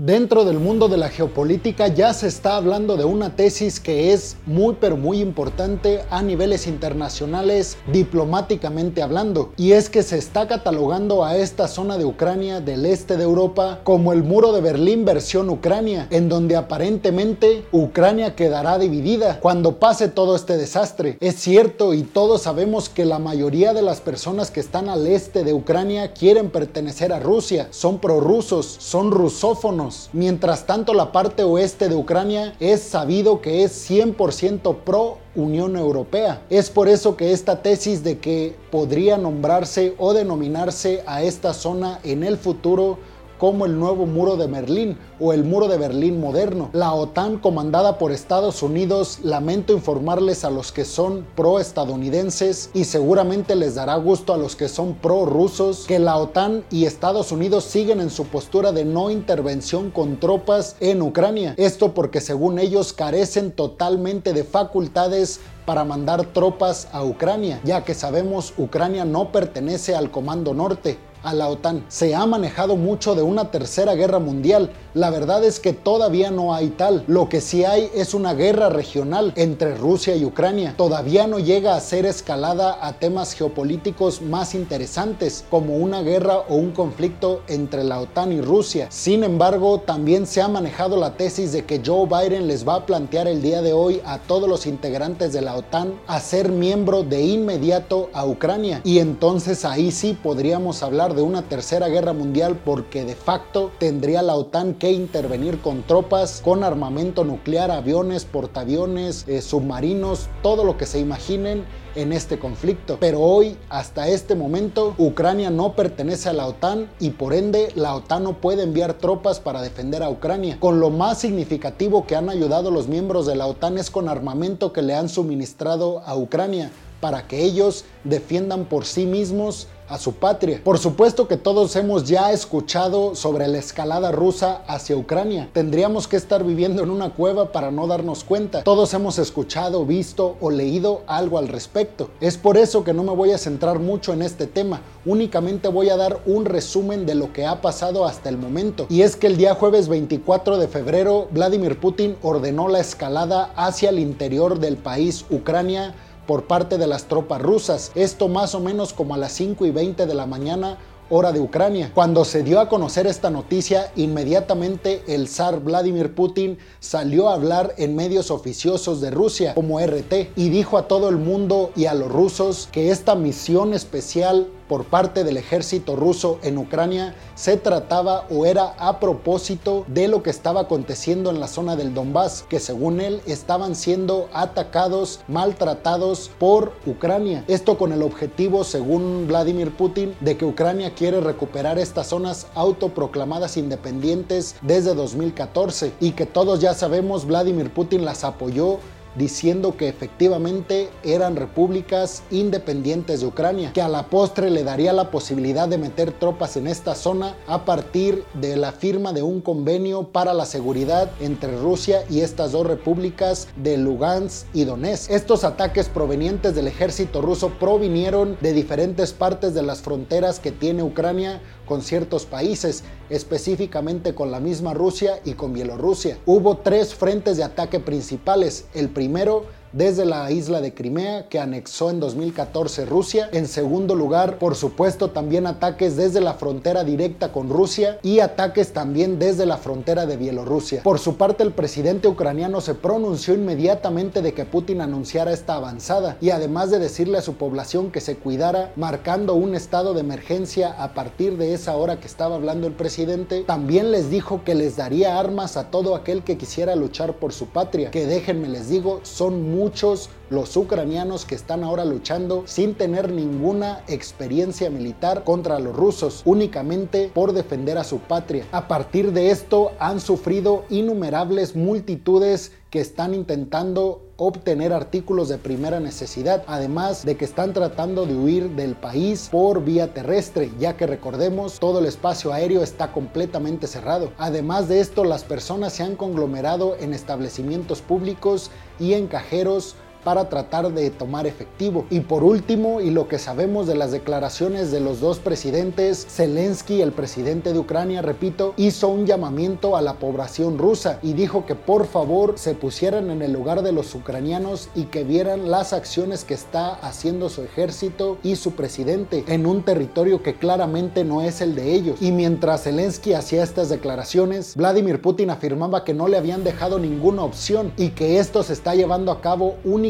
Dentro del mundo de la geopolítica ya se está hablando de una tesis que es muy pero muy importante a niveles internacionales diplomáticamente hablando. Y es que se está catalogando a esta zona de Ucrania del este de Europa como el muro de Berlín versión Ucrania en donde aparentemente Ucrania quedará dividida cuando pase todo este desastre. Es cierto y todos sabemos que la mayoría de las personas que están al este de Ucrania quieren pertenecer a Rusia, son prorrusos, son rusófonos Mientras tanto, la parte oeste de Ucrania es sabido que es 100% pro Unión Europea. Es por eso que esta tesis de que podría nombrarse o denominarse a esta zona en el futuro como el nuevo muro de Berlín o el muro de Berlín moderno. La OTAN comandada por Estados Unidos, lamento informarles a los que son pro-estadounidenses y seguramente les dará gusto a los que son pro-rusos que la OTAN y Estados Unidos siguen en su postura de no intervención con tropas en Ucrania. Esto porque según ellos carecen totalmente de facultades para mandar tropas a Ucrania, ya que sabemos Ucrania no pertenece al Comando Norte a la OTAN. Se ha manejado mucho de una tercera guerra mundial. La verdad es que todavía no hay tal. Lo que sí hay es una guerra regional entre Rusia y Ucrania. Todavía no llega a ser escalada a temas geopolíticos más interesantes, como una guerra o un conflicto entre la OTAN y Rusia. Sin embargo, también se ha manejado la tesis de que Joe Biden les va a plantear el día de hoy a todos los integrantes de la OTAN a ser miembro de inmediato a Ucrania. Y entonces ahí sí podríamos hablar de una tercera guerra mundial porque de facto tendría la OTAN que intervenir con tropas, con armamento nuclear, aviones, portaaviones, eh, submarinos, todo lo que se imaginen en este conflicto. Pero hoy, hasta este momento, Ucrania no pertenece a la OTAN y por ende la OTAN no puede enviar tropas para defender a Ucrania. Con lo más significativo que han ayudado los miembros de la OTAN es con armamento que le han suministrado a Ucrania para que ellos defiendan por sí mismos a su patria. Por supuesto que todos hemos ya escuchado sobre la escalada rusa hacia Ucrania. Tendríamos que estar viviendo en una cueva para no darnos cuenta. Todos hemos escuchado, visto o leído algo al respecto. Es por eso que no me voy a centrar mucho en este tema. Únicamente voy a dar un resumen de lo que ha pasado hasta el momento. Y es que el día jueves 24 de febrero, Vladimir Putin ordenó la escalada hacia el interior del país Ucrania por parte de las tropas rusas. Esto más o menos como a las 5 y 20 de la mañana hora de Ucrania. Cuando se dio a conocer esta noticia, inmediatamente el zar Vladimir Putin salió a hablar en medios oficiosos de Rusia como RT y dijo a todo el mundo y a los rusos que esta misión especial por parte del ejército ruso en Ucrania se trataba o era a propósito de lo que estaba aconteciendo en la zona del Donbass, que según él estaban siendo atacados, maltratados por Ucrania. Esto con el objetivo, según Vladimir Putin, de que Ucrania quiere recuperar estas zonas autoproclamadas independientes desde 2014 y que todos ya sabemos Vladimir Putin las apoyó diciendo que efectivamente eran repúblicas independientes de Ucrania, que a la postre le daría la posibilidad de meter tropas en esta zona a partir de la firma de un convenio para la seguridad entre Rusia y estas dos repúblicas de Lugansk y Donetsk. Estos ataques provenientes del ejército ruso provinieron de diferentes partes de las fronteras que tiene Ucrania con ciertos países, específicamente con la misma Rusia y con Bielorrusia. Hubo tres frentes de ataque principales. El primero primero desde la isla de Crimea que anexó en 2014 Rusia. En segundo lugar, por supuesto, también ataques desde la frontera directa con Rusia y ataques también desde la frontera de Bielorrusia. Por su parte, el presidente ucraniano se pronunció inmediatamente de que Putin anunciara esta avanzada y además de decirle a su población que se cuidara, marcando un estado de emergencia a partir de esa hora que estaba hablando el presidente, también les dijo que les daría armas a todo aquel que quisiera luchar por su patria, que déjenme les digo, son muy muchos los ucranianos que están ahora luchando sin tener ninguna experiencia militar contra los rusos, únicamente por defender a su patria. A partir de esto han sufrido innumerables multitudes que están intentando obtener artículos de primera necesidad, además de que están tratando de huir del país por vía terrestre, ya que recordemos todo el espacio aéreo está completamente cerrado. Además de esto, las personas se han conglomerado en establecimientos públicos y en cajeros para tratar de tomar efectivo. Y por último, y lo que sabemos de las declaraciones de los dos presidentes, Zelensky, el presidente de Ucrania, repito, hizo un llamamiento a la población rusa y dijo que por favor se pusieran en el lugar de los ucranianos y que vieran las acciones que está haciendo su ejército y su presidente en un territorio que claramente no es el de ellos. Y mientras Zelensky hacía estas declaraciones, Vladimir Putin afirmaba que no le habían dejado ninguna opción y que esto se está llevando a cabo únicamente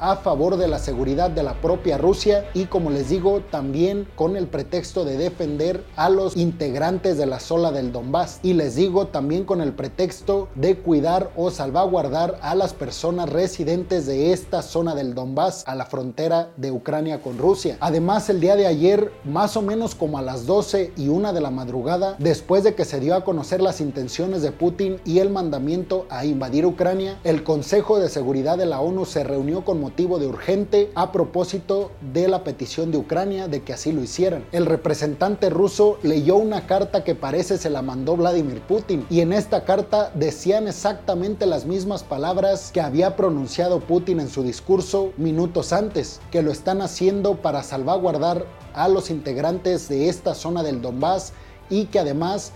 a favor de la seguridad de la propia Rusia y como les digo también con el pretexto de defender a los integrantes de la sola del Donbass y les digo también con el pretexto de cuidar o salvaguardar a las personas residentes de esta zona del Donbass a la frontera de Ucrania con Rusia. Además el día de ayer más o menos como a las 12 y una de la madrugada después de que se dio a conocer las intenciones de Putin y el mandamiento a invadir Ucrania, el Consejo de Seguridad de la ONU se reunió con motivo de urgente a propósito de la petición de Ucrania de que así lo hicieran. El representante ruso leyó una carta que parece se la mandó Vladimir Putin y en esta carta decían exactamente las mismas palabras que había pronunciado Putin en su discurso minutos antes, que lo están haciendo para salvaguardar a los integrantes de esta zona del Donbass y que además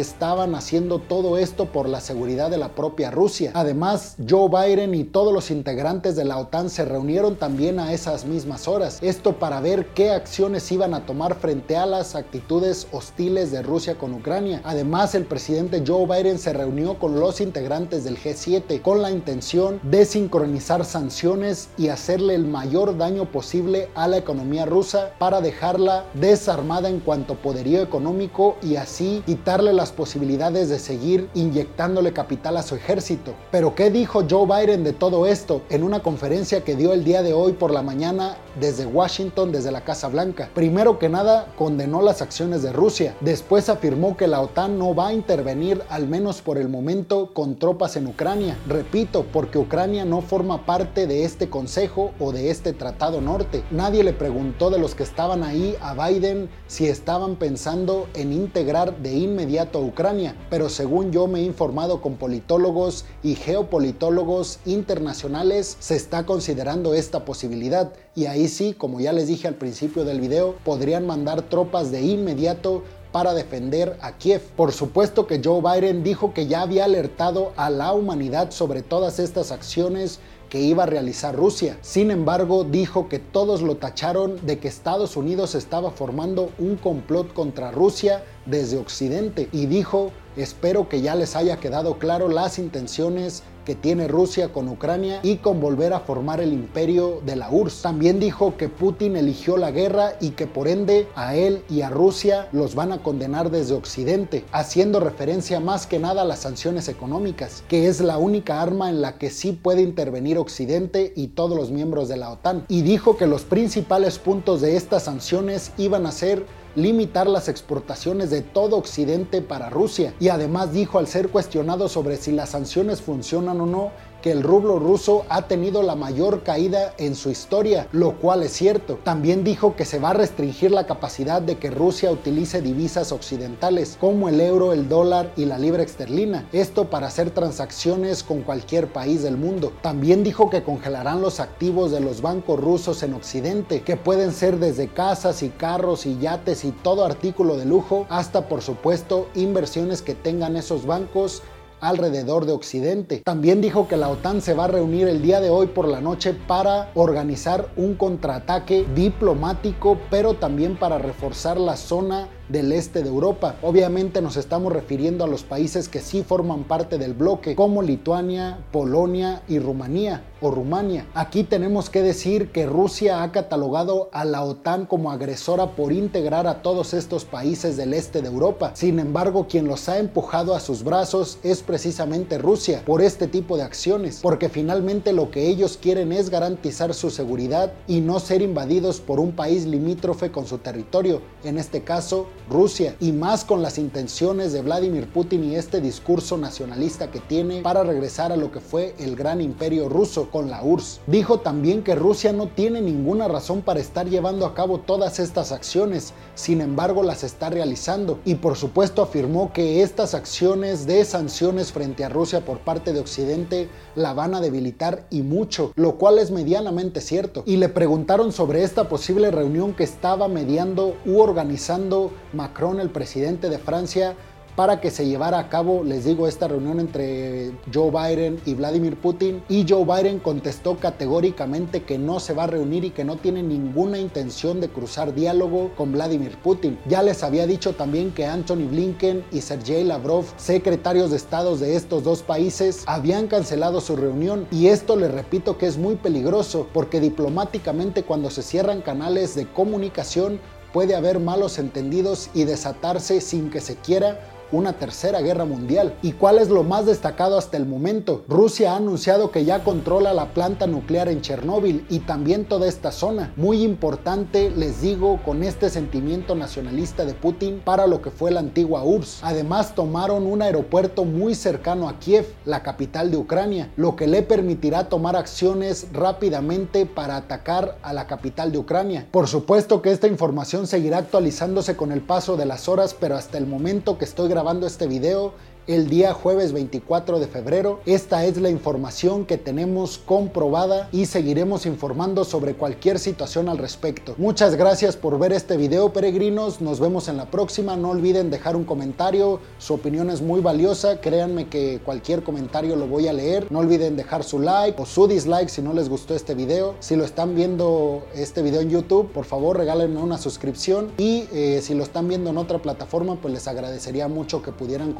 estaban haciendo todo esto por la seguridad de la propia Rusia. Además, Joe Biden y todos los integrantes de la OTAN se reunieron también a esas mismas horas. Esto para ver qué acciones iban a tomar frente a las actitudes hostiles de Rusia con Ucrania. Además, el presidente Joe Biden se reunió con los integrantes del G7 con la intención de sincronizar sanciones y hacerle el mayor daño posible a la economía rusa para dejarla desarmada en cuanto poderío económico y así quitarle la las posibilidades de seguir inyectándole capital a su ejército. Pero ¿qué dijo Joe Biden de todo esto en una conferencia que dio el día de hoy por la mañana desde Washington, desde la Casa Blanca? Primero que nada, condenó las acciones de Rusia. Después afirmó que la OTAN no va a intervenir, al menos por el momento, con tropas en Ucrania. Repito, porque Ucrania no forma parte de este consejo o de este tratado norte. Nadie le preguntó de los que estaban ahí a Biden si estaban pensando en integrar de inmediato a Ucrania, pero según yo me he informado con politólogos y geopolitólogos internacionales, se está considerando esta posibilidad. Y ahí sí, como ya les dije al principio del video, podrían mandar tropas de inmediato para defender a Kiev. Por supuesto que Joe Biden dijo que ya había alertado a la humanidad sobre todas estas acciones que iba a realizar Rusia. Sin embargo, dijo que todos lo tacharon de que Estados Unidos estaba formando un complot contra Rusia desde Occidente y dijo, espero que ya les haya quedado claro las intenciones que tiene Rusia con Ucrania y con volver a formar el imperio de la URSS. También dijo que Putin eligió la guerra y que por ende a él y a Rusia los van a condenar desde Occidente, haciendo referencia más que nada a las sanciones económicas, que es la única arma en la que sí puede intervenir Occidente y todos los miembros de la OTAN. Y dijo que los principales puntos de estas sanciones iban a ser limitar las exportaciones de todo Occidente para Rusia. Y además dijo al ser cuestionado sobre si las sanciones funcionan o no, que el rublo ruso ha tenido la mayor caída en su historia, lo cual es cierto. También dijo que se va a restringir la capacidad de que Rusia utilice divisas occidentales como el euro, el dólar y la libra esterlina, esto para hacer transacciones con cualquier país del mundo. También dijo que congelarán los activos de los bancos rusos en Occidente, que pueden ser desde casas y carros y yates y todo artículo de lujo, hasta por supuesto inversiones que tengan esos bancos alrededor de Occidente. También dijo que la OTAN se va a reunir el día de hoy por la noche para organizar un contraataque diplomático, pero también para reforzar la zona del este de Europa. Obviamente nos estamos refiriendo a los países que sí forman parte del bloque, como Lituania, Polonia y Rumanía o Rumania. Aquí tenemos que decir que Rusia ha catalogado a la OTAN como agresora por integrar a todos estos países del este de Europa. Sin embargo, quien los ha empujado a sus brazos es precisamente Rusia por este tipo de acciones, porque finalmente lo que ellos quieren es garantizar su seguridad y no ser invadidos por un país limítrofe con su territorio, en este caso Rusia y más con las intenciones de Vladimir Putin y este discurso nacionalista que tiene para regresar a lo que fue el gran imperio ruso con la URSS. Dijo también que Rusia no tiene ninguna razón para estar llevando a cabo todas estas acciones, sin embargo las está realizando y por supuesto afirmó que estas acciones de sanciones frente a Rusia por parte de Occidente la van a debilitar y mucho, lo cual es medianamente cierto. Y le preguntaron sobre esta posible reunión que estaba mediando u organizando Macron, el presidente de Francia, para que se llevara a cabo, les digo, esta reunión entre Joe Biden y Vladimir Putin. Y Joe Biden contestó categóricamente que no se va a reunir y que no tiene ninguna intención de cruzar diálogo con Vladimir Putin. Ya les había dicho también que Anthony Blinken y Sergei Lavrov, secretarios de estados de estos dos países, habían cancelado su reunión. Y esto les repito que es muy peligroso porque diplomáticamente cuando se cierran canales de comunicación puede haber malos entendidos y desatarse sin que se quiera una tercera guerra mundial. ¿Y cuál es lo más destacado hasta el momento? Rusia ha anunciado que ya controla la planta nuclear en Chernóbil y también toda esta zona. Muy importante, les digo, con este sentimiento nacionalista de Putin para lo que fue la antigua URSS. Además, tomaron un aeropuerto muy cercano a Kiev, la capital de Ucrania, lo que le permitirá tomar acciones rápidamente para atacar a la capital de Ucrania. Por supuesto que esta información seguirá actualizándose con el paso de las horas, pero hasta el momento que estoy grabando grabando este video el día jueves 24 de febrero. Esta es la información que tenemos comprobada y seguiremos informando sobre cualquier situación al respecto. Muchas gracias por ver este video peregrinos, nos vemos en la próxima, no olviden dejar un comentario, su opinión es muy valiosa, créanme que cualquier comentario lo voy a leer, no olviden dejar su like o su dislike si no les gustó este video, si lo están viendo este video en YouTube, por favor regálenme una suscripción. Y eh, si lo están viendo en otra plataforma pues les agradecería mucho que pudieran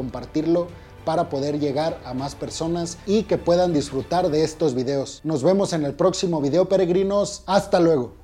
para poder llegar a más personas y que puedan disfrutar de estos videos. Nos vemos en el próximo video peregrinos. Hasta luego.